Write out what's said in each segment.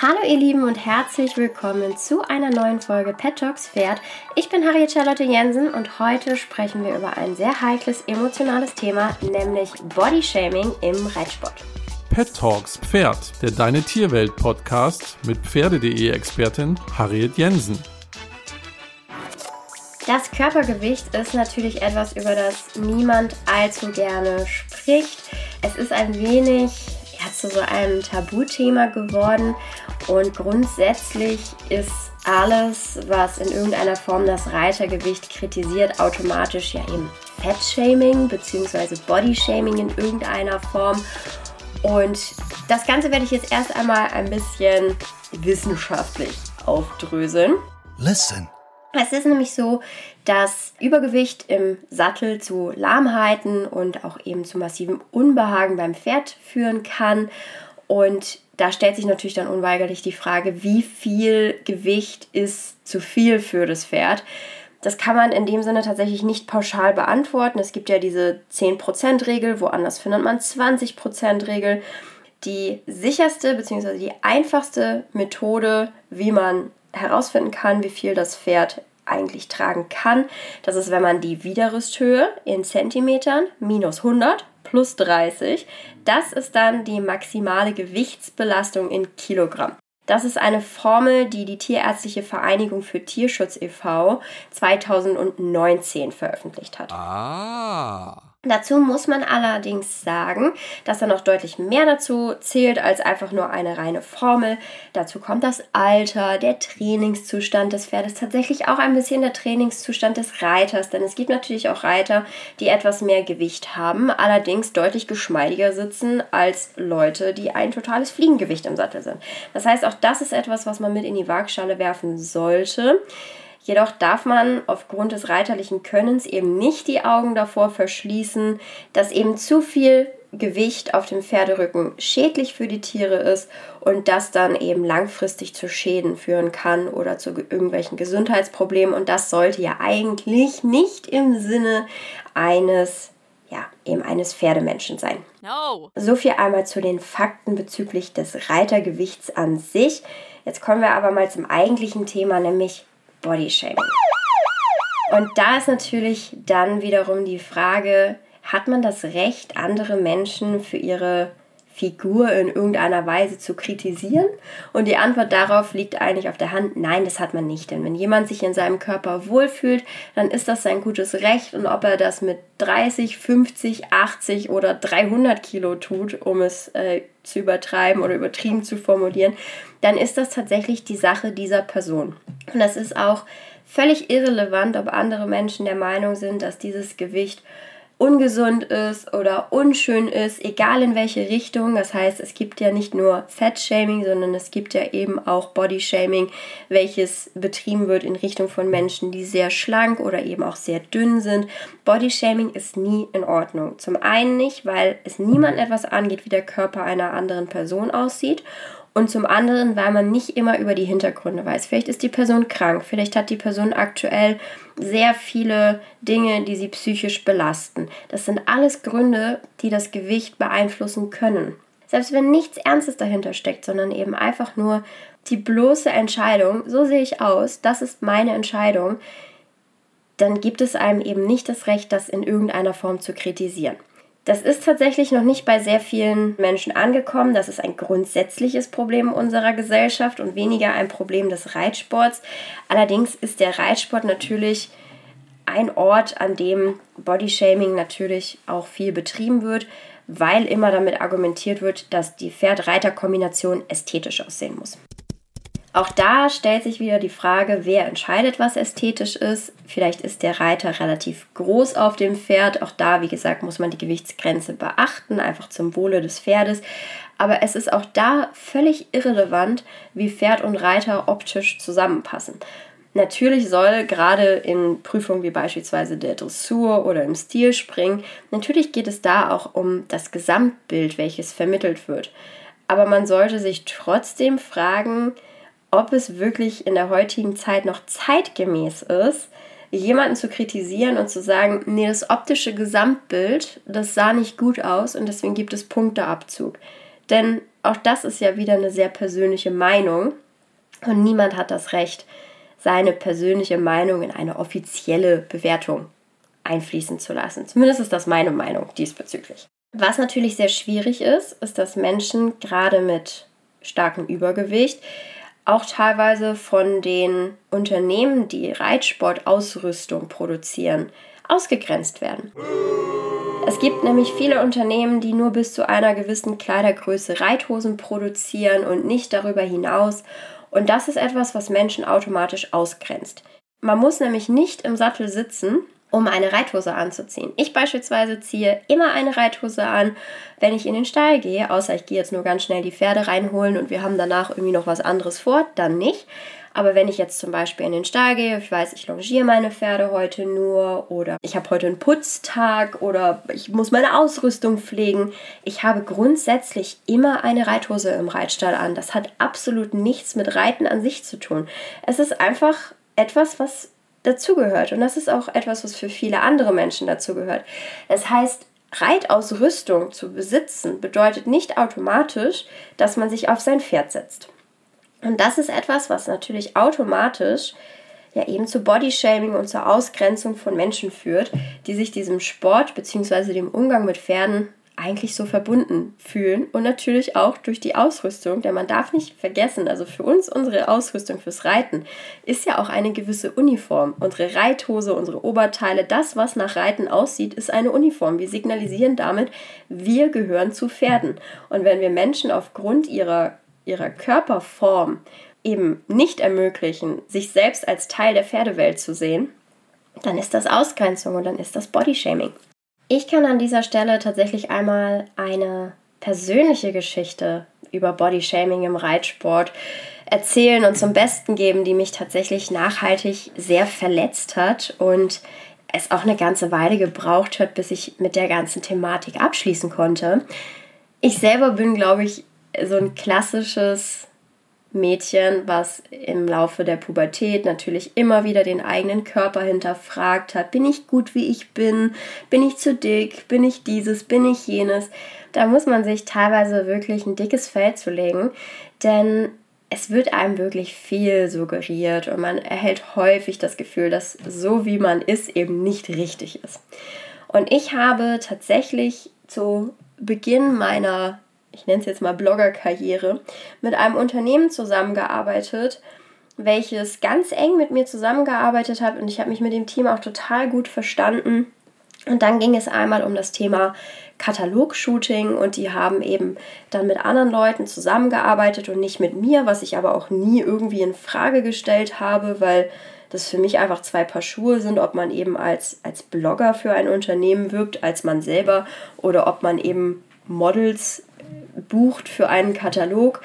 Hallo ihr Lieben und herzlich willkommen zu einer neuen Folge Pet Talks Pferd. Ich bin Harriet Charlotte Jensen und heute sprechen wir über ein sehr heikles emotionales Thema, nämlich Bodyshaming im Reitsport. Pet Talks Pferd, der Deine Tierwelt Podcast mit Pferde.de Expertin Harriet Jensen. Das Körpergewicht ist natürlich etwas, über das niemand allzu gerne spricht. Es ist ein wenig zu so einem Tabuthema geworden und grundsätzlich ist alles, was in irgendeiner Form das Reitergewicht kritisiert, automatisch ja eben Fettshaming bzw. Bodyshaming in irgendeiner Form. Und das Ganze werde ich jetzt erst einmal ein bisschen wissenschaftlich aufdröseln. Listen. Es ist nämlich so, dass Übergewicht im Sattel zu Lahmheiten und auch eben zu massivem Unbehagen beim Pferd führen kann. Und da stellt sich natürlich dann unweigerlich die Frage, wie viel Gewicht ist zu viel für das Pferd? Das kann man in dem Sinne tatsächlich nicht pauschal beantworten. Es gibt ja diese 10%-Regel, woanders findet man 20%-Regel. Die sicherste bzw. die einfachste Methode, wie man herausfinden kann, wie viel das Pferd eigentlich tragen kann. Das ist, wenn man die Widerrüsthöhe in Zentimetern minus 100 plus 30, das ist dann die maximale Gewichtsbelastung in Kilogramm. Das ist eine Formel, die die Tierärztliche Vereinigung für Tierschutz e.V. 2019 veröffentlicht hat. Ah. Dazu muss man allerdings sagen, dass da noch deutlich mehr dazu zählt als einfach nur eine reine Formel. Dazu kommt das Alter, der Trainingszustand des Pferdes, tatsächlich auch ein bisschen der Trainingszustand des Reiters, denn es gibt natürlich auch Reiter, die etwas mehr Gewicht haben, allerdings deutlich geschmeidiger sitzen als Leute, die ein totales Fliegengewicht im Sattel sind. Das heißt, auch das ist etwas, was man mit in die Waagschale werfen sollte. Jedoch darf man aufgrund des reiterlichen Könnens eben nicht die Augen davor verschließen, dass eben zu viel Gewicht auf dem Pferderücken schädlich für die Tiere ist und das dann eben langfristig zu Schäden führen kann oder zu irgendwelchen Gesundheitsproblemen. Und das sollte ja eigentlich nicht im Sinne eines ja, eben eines Pferdemenschen sein. No. So viel einmal zu den Fakten bezüglich des Reitergewichts an sich. Jetzt kommen wir aber mal zum eigentlichen Thema, nämlich Bodyshaming. Und da ist natürlich dann wiederum die Frage, hat man das Recht, andere Menschen für ihre Figur in irgendeiner Weise zu kritisieren? Und die Antwort darauf liegt eigentlich auf der Hand, nein, das hat man nicht. Denn wenn jemand sich in seinem Körper wohlfühlt, dann ist das sein gutes Recht. Und ob er das mit 30, 50, 80 oder 300 Kilo tut, um es äh, zu übertreiben oder übertrieben zu formulieren, dann ist das tatsächlich die Sache dieser Person. Und das ist auch völlig irrelevant, ob andere Menschen der Meinung sind, dass dieses Gewicht ungesund ist oder unschön ist, egal in welche Richtung. Das heißt, es gibt ja nicht nur Fat-Shaming, sondern es gibt ja eben auch Body-Shaming, welches betrieben wird in Richtung von Menschen, die sehr schlank oder eben auch sehr dünn sind. Body-Shaming ist nie in Ordnung. Zum einen nicht, weil es niemand etwas angeht, wie der Körper einer anderen Person aussieht und zum anderen, weil man nicht immer über die Hintergründe weiß. Vielleicht ist die Person krank, vielleicht hat die Person aktuell sehr viele Dinge, die sie psychisch belasten. Das sind alles Gründe, die das Gewicht beeinflussen können. Selbst wenn nichts Ernstes dahinter steckt, sondern eben einfach nur die bloße Entscheidung, so sehe ich aus, das ist meine Entscheidung, dann gibt es einem eben nicht das Recht, das in irgendeiner Form zu kritisieren. Das ist tatsächlich noch nicht bei sehr vielen Menschen angekommen. Das ist ein grundsätzliches Problem unserer Gesellschaft und weniger ein Problem des Reitsports. Allerdings ist der Reitsport natürlich ein Ort, an dem Bodyshaming natürlich auch viel betrieben wird, weil immer damit argumentiert wird, dass die Pferd-Reiter-Kombination ästhetisch aussehen muss. Auch da stellt sich wieder die Frage, wer entscheidet, was ästhetisch ist. Vielleicht ist der Reiter relativ groß auf dem Pferd. Auch da, wie gesagt, muss man die Gewichtsgrenze beachten, einfach zum Wohle des Pferdes. Aber es ist auch da völlig irrelevant, wie Pferd und Reiter optisch zusammenpassen. Natürlich soll gerade in Prüfungen wie beispielsweise der Dressur oder im Stilspringen, natürlich geht es da auch um das Gesamtbild, welches vermittelt wird. Aber man sollte sich trotzdem fragen, ob es wirklich in der heutigen Zeit noch zeitgemäß ist, jemanden zu kritisieren und zu sagen, nee, das optische Gesamtbild, das sah nicht gut aus und deswegen gibt es Punkteabzug. Denn auch das ist ja wieder eine sehr persönliche Meinung und niemand hat das Recht, seine persönliche Meinung in eine offizielle Bewertung einfließen zu lassen. Zumindest ist das meine Meinung diesbezüglich. Was natürlich sehr schwierig ist, ist, dass Menschen gerade mit starkem Übergewicht auch teilweise von den Unternehmen, die Reitsportausrüstung produzieren, ausgegrenzt werden. Es gibt nämlich viele Unternehmen, die nur bis zu einer gewissen Kleidergröße Reithosen produzieren und nicht darüber hinaus. Und das ist etwas, was Menschen automatisch ausgrenzt. Man muss nämlich nicht im Sattel sitzen um eine Reithose anzuziehen. Ich beispielsweise ziehe immer eine Reithose an, wenn ich in den Stall gehe, außer ich gehe jetzt nur ganz schnell die Pferde reinholen und wir haben danach irgendwie noch was anderes vor, dann nicht. Aber wenn ich jetzt zum Beispiel in den Stall gehe, ich weiß, ich longiere meine Pferde heute nur oder ich habe heute einen Putztag oder ich muss meine Ausrüstung pflegen, ich habe grundsätzlich immer eine Reithose im Reitstall an. Das hat absolut nichts mit Reiten an sich zu tun. Es ist einfach etwas, was dazugehört. Und das ist auch etwas, was für viele andere Menschen dazugehört. Das heißt, Reitausrüstung zu besitzen bedeutet nicht automatisch, dass man sich auf sein Pferd setzt. Und das ist etwas, was natürlich automatisch ja eben zu Bodyshaming und zur Ausgrenzung von Menschen führt, die sich diesem Sport bzw. dem Umgang mit Pferden eigentlich so verbunden fühlen und natürlich auch durch die Ausrüstung, denn man darf nicht vergessen, also für uns unsere Ausrüstung fürs Reiten ist ja auch eine gewisse Uniform. Unsere Reithose, unsere Oberteile, das, was nach Reiten aussieht, ist eine Uniform. Wir signalisieren damit, wir gehören zu Pferden. Und wenn wir Menschen aufgrund ihrer, ihrer Körperform eben nicht ermöglichen, sich selbst als Teil der Pferdewelt zu sehen, dann ist das Ausgrenzung und dann ist das Bodyshaming. Ich kann an dieser Stelle tatsächlich einmal eine persönliche Geschichte über Bodyshaming im Reitsport erzählen und zum Besten geben, die mich tatsächlich nachhaltig sehr verletzt hat und es auch eine ganze Weile gebraucht hat, bis ich mit der ganzen Thematik abschließen konnte. Ich selber bin, glaube ich, so ein klassisches Mädchen, was im Laufe der Pubertät natürlich immer wieder den eigenen Körper hinterfragt hat. Bin ich gut, wie ich bin? Bin ich zu dick? Bin ich dieses? Bin ich jenes? Da muss man sich teilweise wirklich ein dickes Fell zulegen, denn es wird einem wirklich viel suggeriert und man erhält häufig das Gefühl, dass so wie man ist eben nicht richtig ist. Und ich habe tatsächlich zu Beginn meiner ich nenne es jetzt mal Bloggerkarriere, mit einem Unternehmen zusammengearbeitet, welches ganz eng mit mir zusammengearbeitet hat und ich habe mich mit dem Team auch total gut verstanden. Und dann ging es einmal um das Thema Katalog-Shooting und die haben eben dann mit anderen Leuten zusammengearbeitet und nicht mit mir, was ich aber auch nie irgendwie in Frage gestellt habe, weil das für mich einfach zwei Paar Schuhe sind, ob man eben als, als Blogger für ein Unternehmen wirkt, als man selber oder ob man eben Models bucht für einen Katalog.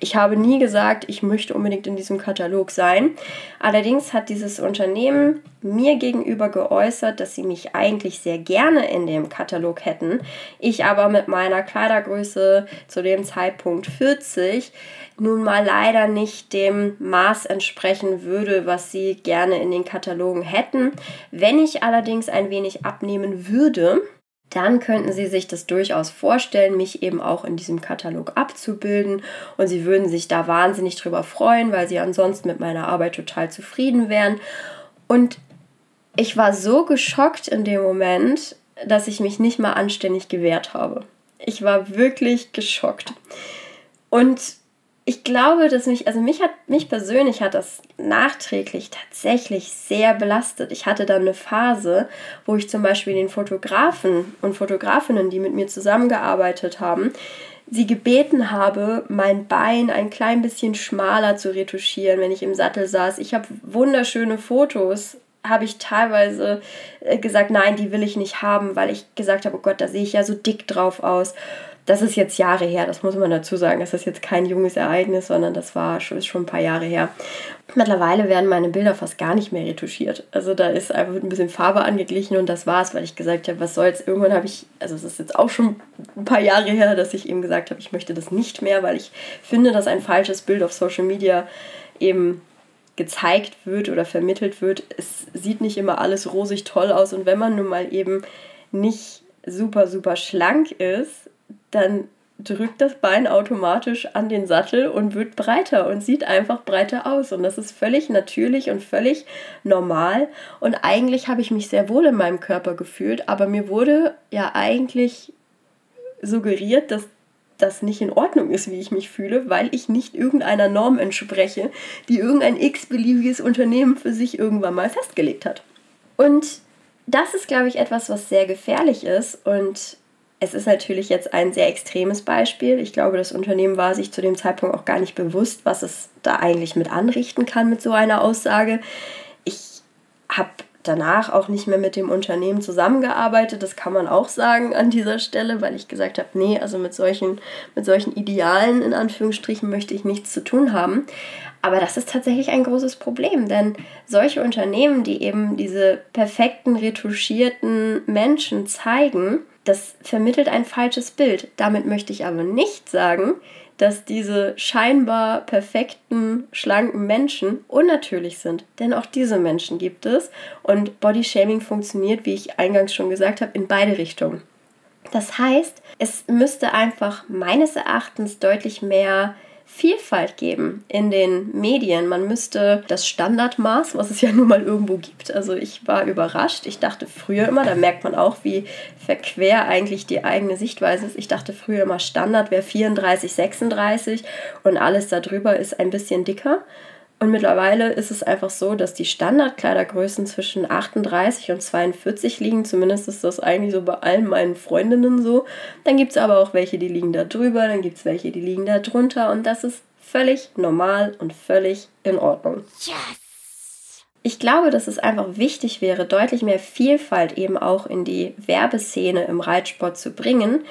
Ich habe nie gesagt, ich möchte unbedingt in diesem Katalog sein. Allerdings hat dieses Unternehmen mir gegenüber geäußert, dass sie mich eigentlich sehr gerne in dem Katalog hätten. Ich aber mit meiner Kleidergröße zu dem Zeitpunkt 40 nun mal leider nicht dem Maß entsprechen würde, was sie gerne in den Katalogen hätten. Wenn ich allerdings ein wenig abnehmen würde, dann könnten Sie sich das durchaus vorstellen, mich eben auch in diesem Katalog abzubilden und Sie würden sich da wahnsinnig drüber freuen, weil Sie ansonsten mit meiner Arbeit total zufrieden wären. Und ich war so geschockt in dem Moment, dass ich mich nicht mal anständig gewehrt habe. Ich war wirklich geschockt. Und ich glaube, dass mich, also mich hat, mich persönlich hat das nachträglich tatsächlich sehr belastet. Ich hatte dann eine Phase, wo ich zum Beispiel den Fotografen und Fotografinnen, die mit mir zusammengearbeitet haben, sie gebeten habe, mein Bein ein klein bisschen schmaler zu retuschieren, wenn ich im Sattel saß. Ich habe wunderschöne Fotos habe ich teilweise äh, gesagt, nein, die will ich nicht haben, weil ich gesagt habe, oh Gott, da sehe ich ja so dick drauf aus das ist jetzt Jahre her, das muss man dazu sagen. Das ist jetzt kein junges Ereignis, sondern das war schon, ist schon ein paar Jahre her. Mittlerweile werden meine Bilder fast gar nicht mehr retuschiert. Also da ist einfach ein bisschen Farbe angeglichen und das war's, weil ich gesagt habe, was soll's. Irgendwann habe ich, also es ist jetzt auch schon ein paar Jahre her, dass ich eben gesagt habe, ich möchte das nicht mehr, weil ich finde, dass ein falsches Bild auf Social Media eben gezeigt wird oder vermittelt wird. Es sieht nicht immer alles rosig toll aus und wenn man nun mal eben nicht super, super schlank ist, dann drückt das Bein automatisch an den Sattel und wird breiter und sieht einfach breiter aus. Und das ist völlig natürlich und völlig normal. Und eigentlich habe ich mich sehr wohl in meinem Körper gefühlt, aber mir wurde ja eigentlich suggeriert, dass das nicht in Ordnung ist, wie ich mich fühle, weil ich nicht irgendeiner Norm entspreche, die irgendein x-beliebiges Unternehmen für sich irgendwann mal festgelegt hat. Und das ist, glaube ich, etwas, was sehr gefährlich ist und es ist natürlich jetzt ein sehr extremes Beispiel. Ich glaube, das Unternehmen war sich zu dem Zeitpunkt auch gar nicht bewusst, was es da eigentlich mit anrichten kann mit so einer Aussage. Ich habe danach auch nicht mehr mit dem Unternehmen zusammengearbeitet. Das kann man auch sagen an dieser Stelle, weil ich gesagt habe, nee, also mit solchen, mit solchen Idealen in Anführungsstrichen möchte ich nichts zu tun haben. Aber das ist tatsächlich ein großes Problem, denn solche Unternehmen, die eben diese perfekten, retuschierten Menschen zeigen, das vermittelt ein falsches Bild. Damit möchte ich aber nicht sagen, dass diese scheinbar perfekten, schlanken Menschen unnatürlich sind. Denn auch diese Menschen gibt es. Und Bodyshaming funktioniert, wie ich eingangs schon gesagt habe, in beide Richtungen. Das heißt, es müsste einfach meines Erachtens deutlich mehr Vielfalt geben in den Medien. Man müsste das Standardmaß, was es ja nun mal irgendwo gibt, also ich war überrascht. Ich dachte früher immer, da merkt man auch, wie verquer eigentlich die eigene Sichtweise ist. Ich dachte früher immer, Standard wäre 34, 36 und alles darüber ist ein bisschen dicker. Und mittlerweile ist es einfach so, dass die Standardkleidergrößen zwischen 38 und 42 liegen. Zumindest ist das eigentlich so bei allen meinen Freundinnen so. Dann gibt es aber auch welche, die liegen da drüber, dann gibt es welche, die liegen da drunter. Und das ist völlig normal und völlig in Ordnung. Yes! Ich glaube, dass es einfach wichtig wäre, deutlich mehr Vielfalt eben auch in die Werbeszene im Reitsport zu bringen,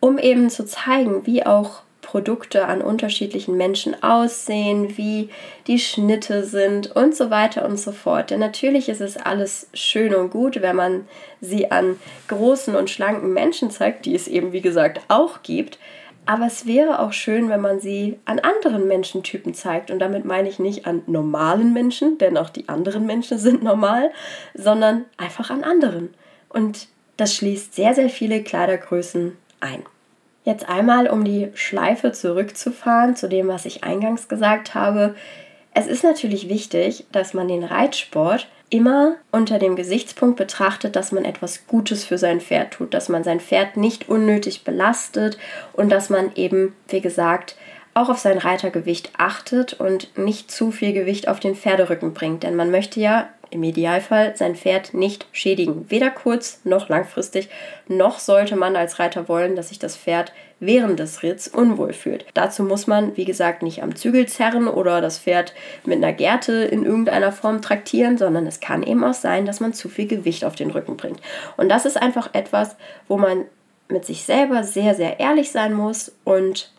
um eben zu zeigen, wie auch Produkte an unterschiedlichen Menschen aussehen, wie die Schnitte sind und so weiter und so fort. Denn natürlich ist es alles schön und gut, wenn man sie an großen und schlanken Menschen zeigt, die es eben wie gesagt auch gibt. Aber es wäre auch schön, wenn man sie an anderen Menschentypen zeigt. Und damit meine ich nicht an normalen Menschen, denn auch die anderen Menschen sind normal, sondern einfach an anderen. Und das schließt sehr, sehr viele Kleidergrößen ein. Jetzt einmal, um die Schleife zurückzufahren zu dem, was ich eingangs gesagt habe. Es ist natürlich wichtig, dass man den Reitsport immer unter dem Gesichtspunkt betrachtet, dass man etwas Gutes für sein Pferd tut, dass man sein Pferd nicht unnötig belastet und dass man eben, wie gesagt, auch auf sein Reitergewicht achtet und nicht zu viel Gewicht auf den Pferderücken bringt. Denn man möchte ja im Idealfall sein Pferd nicht schädigen. Weder kurz noch langfristig, noch sollte man als Reiter wollen, dass sich das Pferd während des Ritts unwohl fühlt. Dazu muss man, wie gesagt, nicht am Zügel zerren oder das Pferd mit einer Gerte in irgendeiner Form traktieren, sondern es kann eben auch sein, dass man zu viel Gewicht auf den Rücken bringt. Und das ist einfach etwas, wo man mit sich selber sehr, sehr ehrlich sein muss und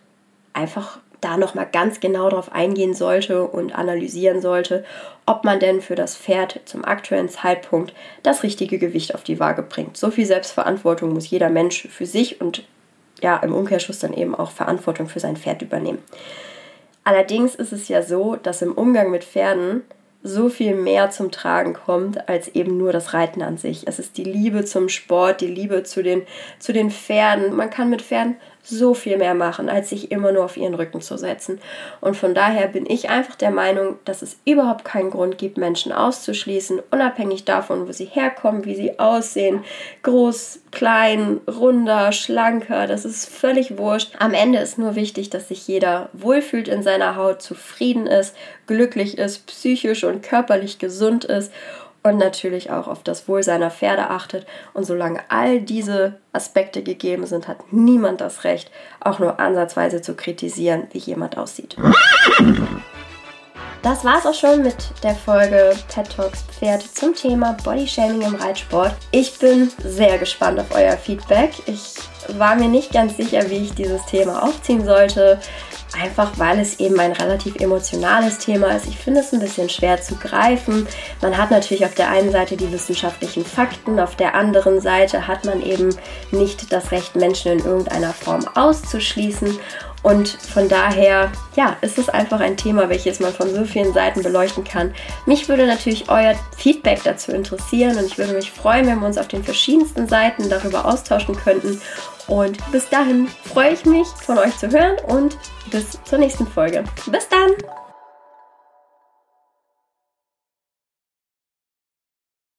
einfach da nochmal ganz genau darauf eingehen sollte und analysieren sollte, ob man denn für das Pferd zum aktuellen Zeitpunkt das richtige Gewicht auf die Waage bringt. So viel Selbstverantwortung muss jeder Mensch für sich und ja, im Umkehrschluss dann eben auch Verantwortung für sein Pferd übernehmen. Allerdings ist es ja so, dass im Umgang mit Pferden so viel mehr zum Tragen kommt als eben nur das Reiten an sich. Es ist die Liebe zum Sport, die Liebe zu den, zu den Pferden. Man kann mit Pferden so viel mehr machen, als sich immer nur auf ihren Rücken zu setzen. Und von daher bin ich einfach der Meinung, dass es überhaupt keinen Grund gibt, Menschen auszuschließen, unabhängig davon, wo sie herkommen, wie sie aussehen, groß, klein, runder, schlanker, das ist völlig wurscht. Am Ende ist nur wichtig, dass sich jeder wohlfühlt in seiner Haut, zufrieden ist, glücklich ist, psychisch und körperlich gesund ist und natürlich auch auf das Wohl seiner Pferde achtet. Und solange all diese Aspekte gegeben sind, hat niemand das Recht, auch nur ansatzweise zu kritisieren, wie jemand aussieht. Das war's auch schon mit der Folge Pet Talks Pferd zum Thema Bodyshaming im Reitsport. Ich bin sehr gespannt auf euer Feedback. Ich war mir nicht ganz sicher, wie ich dieses Thema aufziehen sollte einfach weil es eben ein relativ emotionales Thema ist. Ich finde es ein bisschen schwer zu greifen. Man hat natürlich auf der einen Seite die wissenschaftlichen Fakten, auf der anderen Seite hat man eben nicht das Recht, Menschen in irgendeiner Form auszuschließen. Und von daher, ja, ist es einfach ein Thema, welches man von so vielen Seiten beleuchten kann. Mich würde natürlich euer Feedback dazu interessieren und ich würde mich freuen, wenn wir uns auf den verschiedensten Seiten darüber austauschen könnten. Und bis dahin freue ich mich, von euch zu hören und bis zur nächsten Folge. Bis dann!